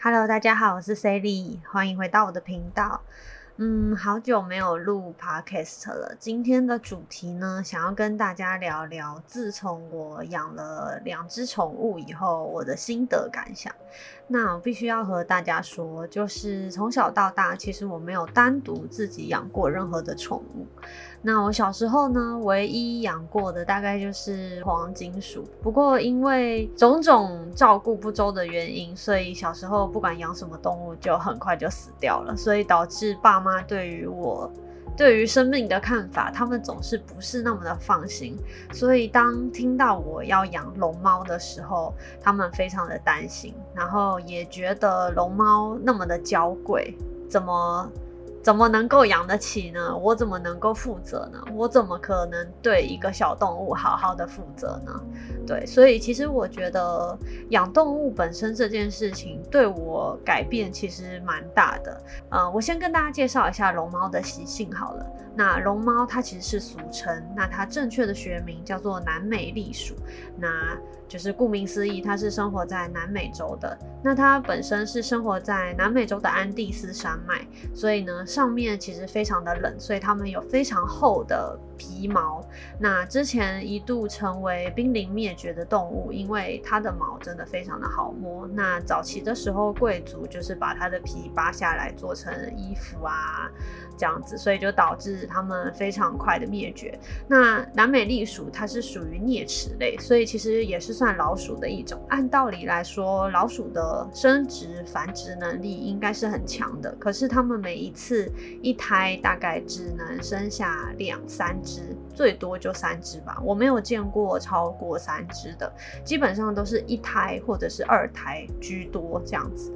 Hello，大家好，我是 Sally，欢迎回到我的频道。嗯，好久没有录 Podcast 了。今天的主题呢，想要跟大家聊聊，自从我养了两只宠物以后，我的心得感想。那我必须要和大家说，就是从小到大，其实我没有单独自己养过任何的宠物。那我小时候呢，唯一养过的大概就是黄金鼠。不过因为种种照顾不周的原因，所以小时候不管养什么动物，就很快就死掉了。所以导致爸妈对于我。对于生命的看法，他们总是不是那么的放心，所以当听到我要养龙猫的时候，他们非常的担心，然后也觉得龙猫那么的娇贵，怎么？怎么能够养得起呢？我怎么能够负责呢？我怎么可能对一个小动物好好的负责呢？对，所以其实我觉得养动物本身这件事情对我改变其实蛮大的。呃，我先跟大家介绍一下龙猫的习性好了。那龙猫它其实是俗称，那它正确的学名叫做南美栗鼠。那就是顾名思义，它是生活在南美洲的。那它本身是生活在南美洲的安第斯山脉，所以呢，上面其实非常的冷，所以它们有非常厚的皮毛。那之前一度成为濒临灭绝的动物，因为它的毛真的非常的好摸。那早期的时候，贵族就是把它的皮扒下来做成衣服啊，这样子，所以就导致它们非常快的灭绝。那南美栗鼠它是属于啮齿类，所以其实也是。算老鼠的一种，按道理来说，老鼠的生殖繁殖能力应该是很强的。可是它们每一次一胎大概只能生下两三只，最多就三只吧。我没有见过超过三只的，基本上都是一胎或者是二胎居多这样子。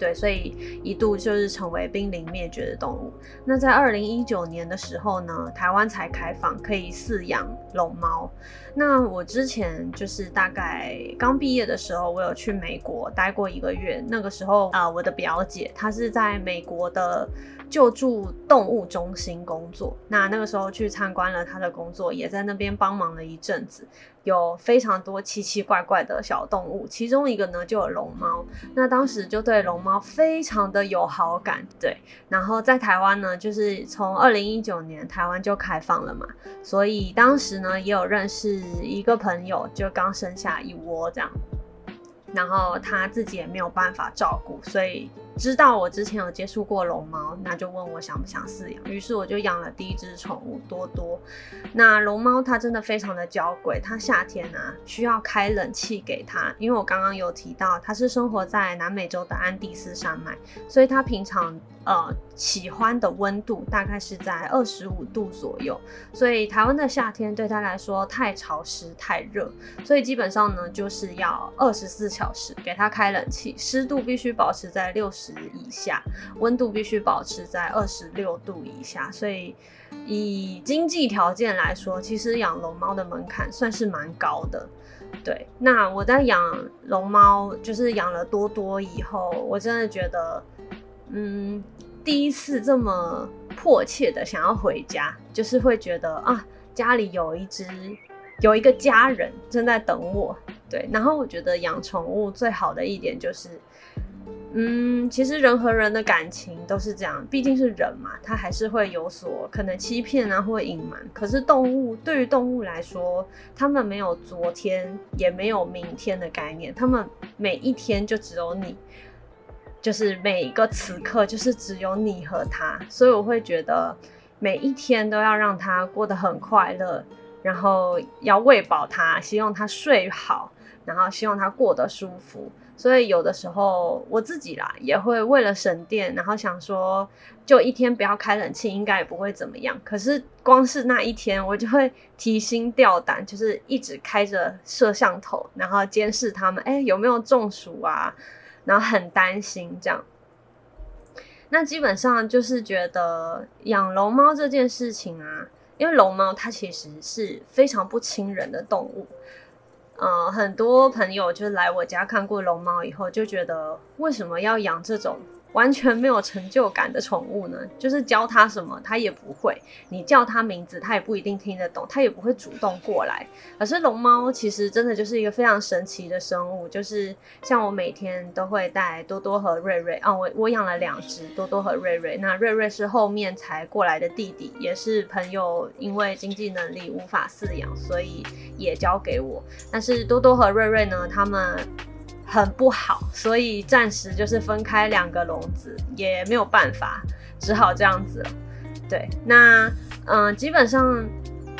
对，所以一度就是成为濒临灭绝的动物。那在二零一九年的时候呢，台湾才开放可以饲养龙猫。那我之前就是大概刚毕业的时候，我有去美国待过一个月。那个时候啊，我的表姐她是在美国的救助动物中心工作。那那个时候去参观了她的工作，也在那边帮忙了一阵子。有非常多奇奇怪怪的小动物，其中一个呢就有龙猫。那当时就对龙猫非常的有好感，对。然后在台湾呢，就是从二零一九年台湾就开放了嘛，所以当时呢也有认识一个朋友，就刚生下一窝这样，然后他自己也没有办法照顾，所以。知道我之前有接触过龙猫，那就问我想不想饲养。于是我就养了第一只宠物多多。那龙猫它真的非常的娇贵，它夏天啊需要开冷气给它，因为我刚刚有提到它是生活在南美洲的安第斯山脉，所以它平常呃喜欢的温度大概是在二十五度左右。所以台湾的夏天对它来说太潮湿太热，所以基本上呢就是要二十四小时给它开冷气，湿度必须保持在六十。十以下温度必须保持在二十六度以下，所以以经济条件来说，其实养龙猫的门槛算是蛮高的。对，那我在养龙猫，就是养了多多以后，我真的觉得，嗯，第一次这么迫切的想要回家，就是会觉得啊，家里有一只，有一个家人正在等我。对，然后我觉得养宠物最好的一点就是。嗯，其实人和人的感情都是这样，毕竟是人嘛，他还是会有所可能欺骗啊，或隐瞒。可是动物对于动物来说，他们没有昨天，也没有明天的概念，他们每一天就只有你，就是每一个此刻就是只有你和他。所以我会觉得每一天都要让他过得很快乐，然后要喂饱他，希望他睡好，然后希望它过得舒服。所以有的时候我自己啦，也会为了省电，然后想说，就一天不要开冷气，应该也不会怎么样。可是光是那一天，我就会提心吊胆，就是一直开着摄像头，然后监视他们，哎，有没有中暑啊？然后很担心这样。那基本上就是觉得养龙猫这件事情啊，因为龙猫它其实是非常不亲人的动物。嗯很多朋友就来我家看过龙猫以后，就觉得为什么要养这种完全没有成就感的宠物呢？就是教它什么它也不会，你叫它名字它也不一定听得懂，它也不会主动过来。可是龙猫其实真的就是一个非常神奇的生物，就是像我每天都会带多多和瑞瑞啊，我我养了两只多多和瑞瑞，那瑞瑞是后面才过来的弟弟，也是朋友因为经济能力无法饲养，所以也交给我。但是多多和瑞瑞呢，他们。很不好，所以暂时就是分开两个笼子，也没有办法，只好这样子。对，那嗯，基本上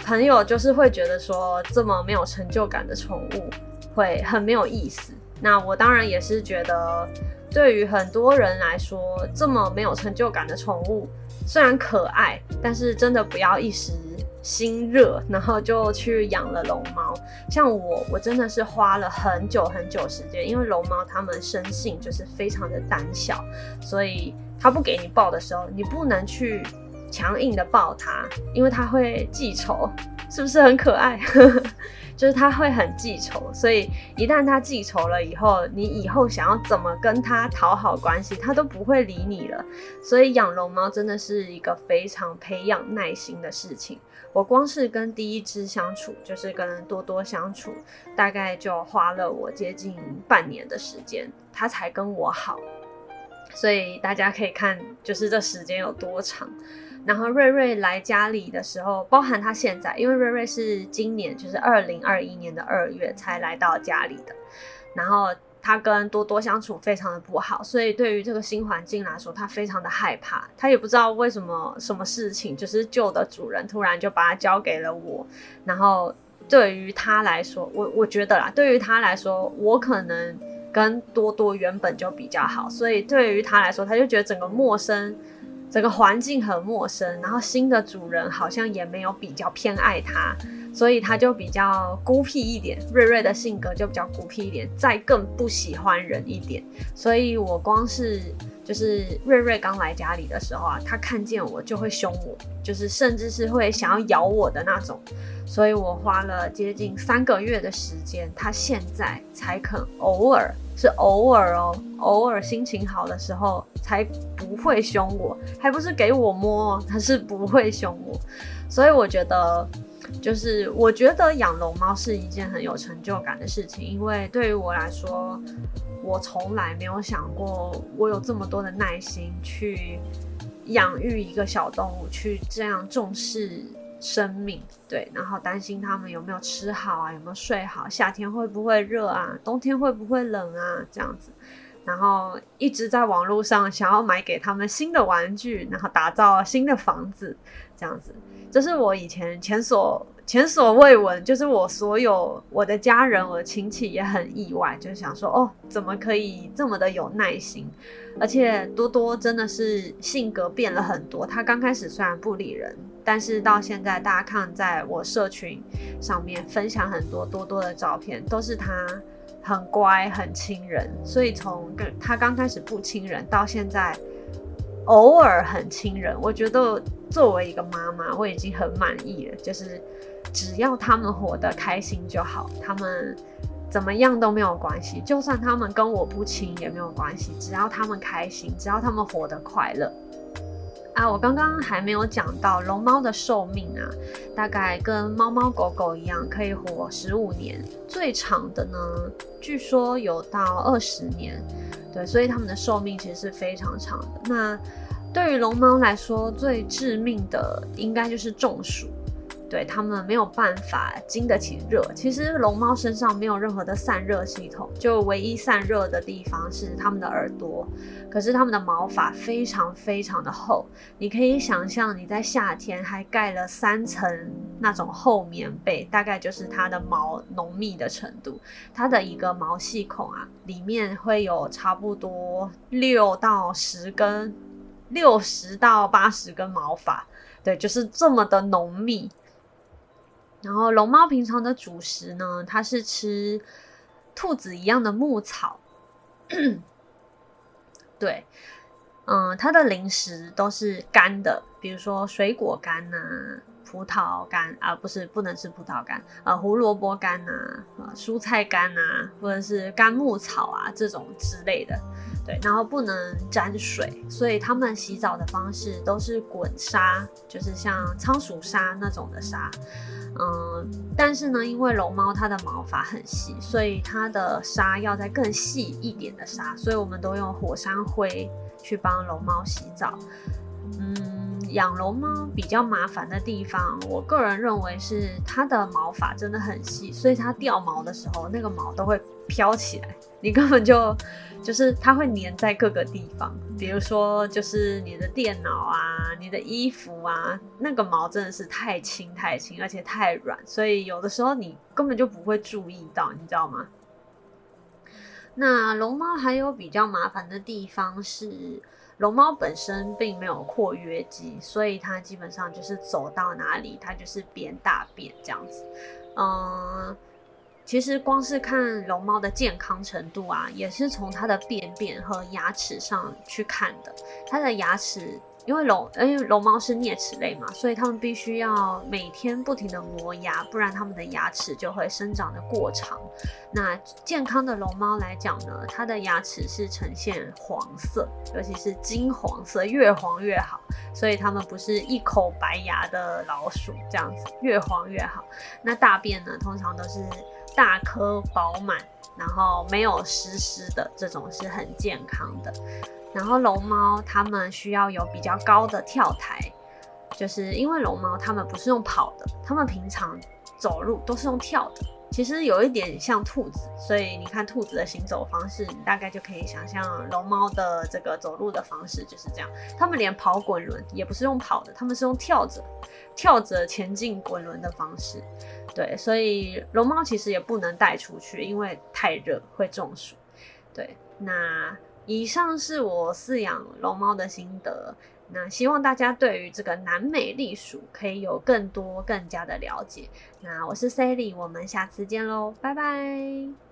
朋友就是会觉得说，这么没有成就感的宠物会很没有意思。那我当然也是觉得，对于很多人来说，这么没有成就感的宠物虽然可爱，但是真的不要一时。心热，然后就去养了龙猫。像我，我真的是花了很久很久时间，因为龙猫它们生性就是非常的胆小，所以它不给你抱的时候，你不能去强硬的抱它，因为它会记仇，是不是很可爱？就是他会很记仇，所以一旦他记仇了以后，你以后想要怎么跟他讨好关系，他都不会理你了。所以养龙猫真的是一个非常培养耐心的事情。我光是跟第一只相处，就是跟多多相处，大概就花了我接近半年的时间，他才跟我好。所以大家可以看，就是这时间有多长。然后瑞瑞来家里的时候，包含他现在，因为瑞瑞是今年就是二零二一年的二月才来到家里的，然后他跟多多相处非常的不好，所以对于这个新环境来说，他非常的害怕，他也不知道为什么什么事情，就是旧的主人突然就把他交给了我，然后对于他来说，我我觉得啦，对于他来说，我可能跟多多原本就比较好，所以对于他来说，他就觉得整个陌生。整个环境很陌生，然后新的主人好像也没有比较偏爱它，所以他就比较孤僻一点。瑞瑞的性格就比较孤僻一点，再更不喜欢人一点。所以我光是就是瑞瑞刚来家里的时候啊，他看见我就会凶我，就是甚至是会想要咬我的那种。所以我花了接近三个月的时间，他现在才肯偶尔。是偶尔哦，偶尔心情好的时候才不会凶我，还不是给我摸，他是不会凶我。所以我觉得，就是我觉得养龙猫是一件很有成就感的事情，因为对于我来说，我从来没有想过我有这么多的耐心去养育一个小动物，去这样重视。生命对，然后担心他们有没有吃好啊，有没有睡好，夏天会不会热啊，冬天会不会冷啊，这样子，然后一直在网络上想要买给他们新的玩具，然后打造新的房子，这样子，这是我以前前所。前所未闻，就是我所有我的家人、我的亲戚也很意外，就想说哦，怎么可以这么的有耐心？而且多多真的是性格变了很多。他刚开始虽然不理人，但是到现在大家看在我社群上面分享很多多多的照片，都是他很乖、很亲人。所以从跟他刚开始不亲人，到现在偶尔很亲人，我觉得作为一个妈妈，我已经很满意了，就是。只要他们活得开心就好，他们怎么样都没有关系。就算他们跟我不亲也没有关系，只要他们开心，只要他们活得快乐。啊，我刚刚还没有讲到龙猫的寿命啊，大概跟猫猫狗狗一样，可以活十五年，最长的呢，据说有到二十年。对，所以它们的寿命其实是非常长的。那对于龙猫来说，最致命的应该就是中暑。对它们没有办法经得起热。其实龙猫身上没有任何的散热系统，就唯一散热的地方是它们的耳朵。可是它们的毛发非常非常的厚，你可以想象你在夏天还盖了三层那种厚棉被，大概就是它的毛浓密的程度。它的一个毛细孔啊，里面会有差不多六到十根，六十到八十根毛发。对，就是这么的浓密。然后龙猫平常的主食呢，它是吃兔子一样的牧草。对，嗯，它的零食都是干的，比如说水果干呐、葡萄干啊，不是不能吃葡萄干，呃，胡萝卜干呐，呃，蔬菜干呐，或者是干木草啊这种之类的，对，然后不能沾水，所以他们洗澡的方式都是滚沙，就是像仓鼠沙那种的沙，嗯，但是呢，因为龙猫它的毛发很细，所以它的沙要在更细一点的沙，所以我们都用火山灰去帮龙猫洗澡，嗯。养龙猫比较麻烦的地方，我个人认为是它的毛发真的很细，所以它掉毛的时候，那个毛都会飘起来，你根本就就是它会粘在各个地方，比如说就是你的电脑啊、你的衣服啊，那个毛真的是太轻太轻，而且太软，所以有的时候你根本就不会注意到，你知道吗？那龙猫还有比较麻烦的地方是。龙猫本身并没有括约肌，所以它基本上就是走到哪里，它就是便大便这样子。嗯，其实光是看龙猫的健康程度啊，也是从它的便便和牙齿上去看的。它的牙齿。因为龙，因为龙猫是啮齿类嘛，所以它们必须要每天不停的磨牙，不然它们的牙齿就会生长的过长。那健康的龙猫来讲呢，它的牙齿是呈现黄色，尤其是金黄色，越黄越好。所以它们不是一口白牙的老鼠这样子，越黄越好。那大便呢，通常都是大颗饱满，然后没有湿湿的，这种是很健康的。然后龙猫它们需要有比较高的跳台，就是因为龙猫它们不是用跑的，它们平常走路都是用跳的。其实有一点像兔子，所以你看兔子的行走方式，你大概就可以想象龙猫的这个走路的方式就是这样。它们连跑滚轮也不是用跑的，它们是用跳着、跳着前进滚轮的方式。对，所以龙猫其实也不能带出去，因为太热会中暑。对，那。以上是我饲养龙猫的心得，那希望大家对于这个南美栗鼠可以有更多、更加的了解。那我是 Sally，我们下次见喽，拜拜。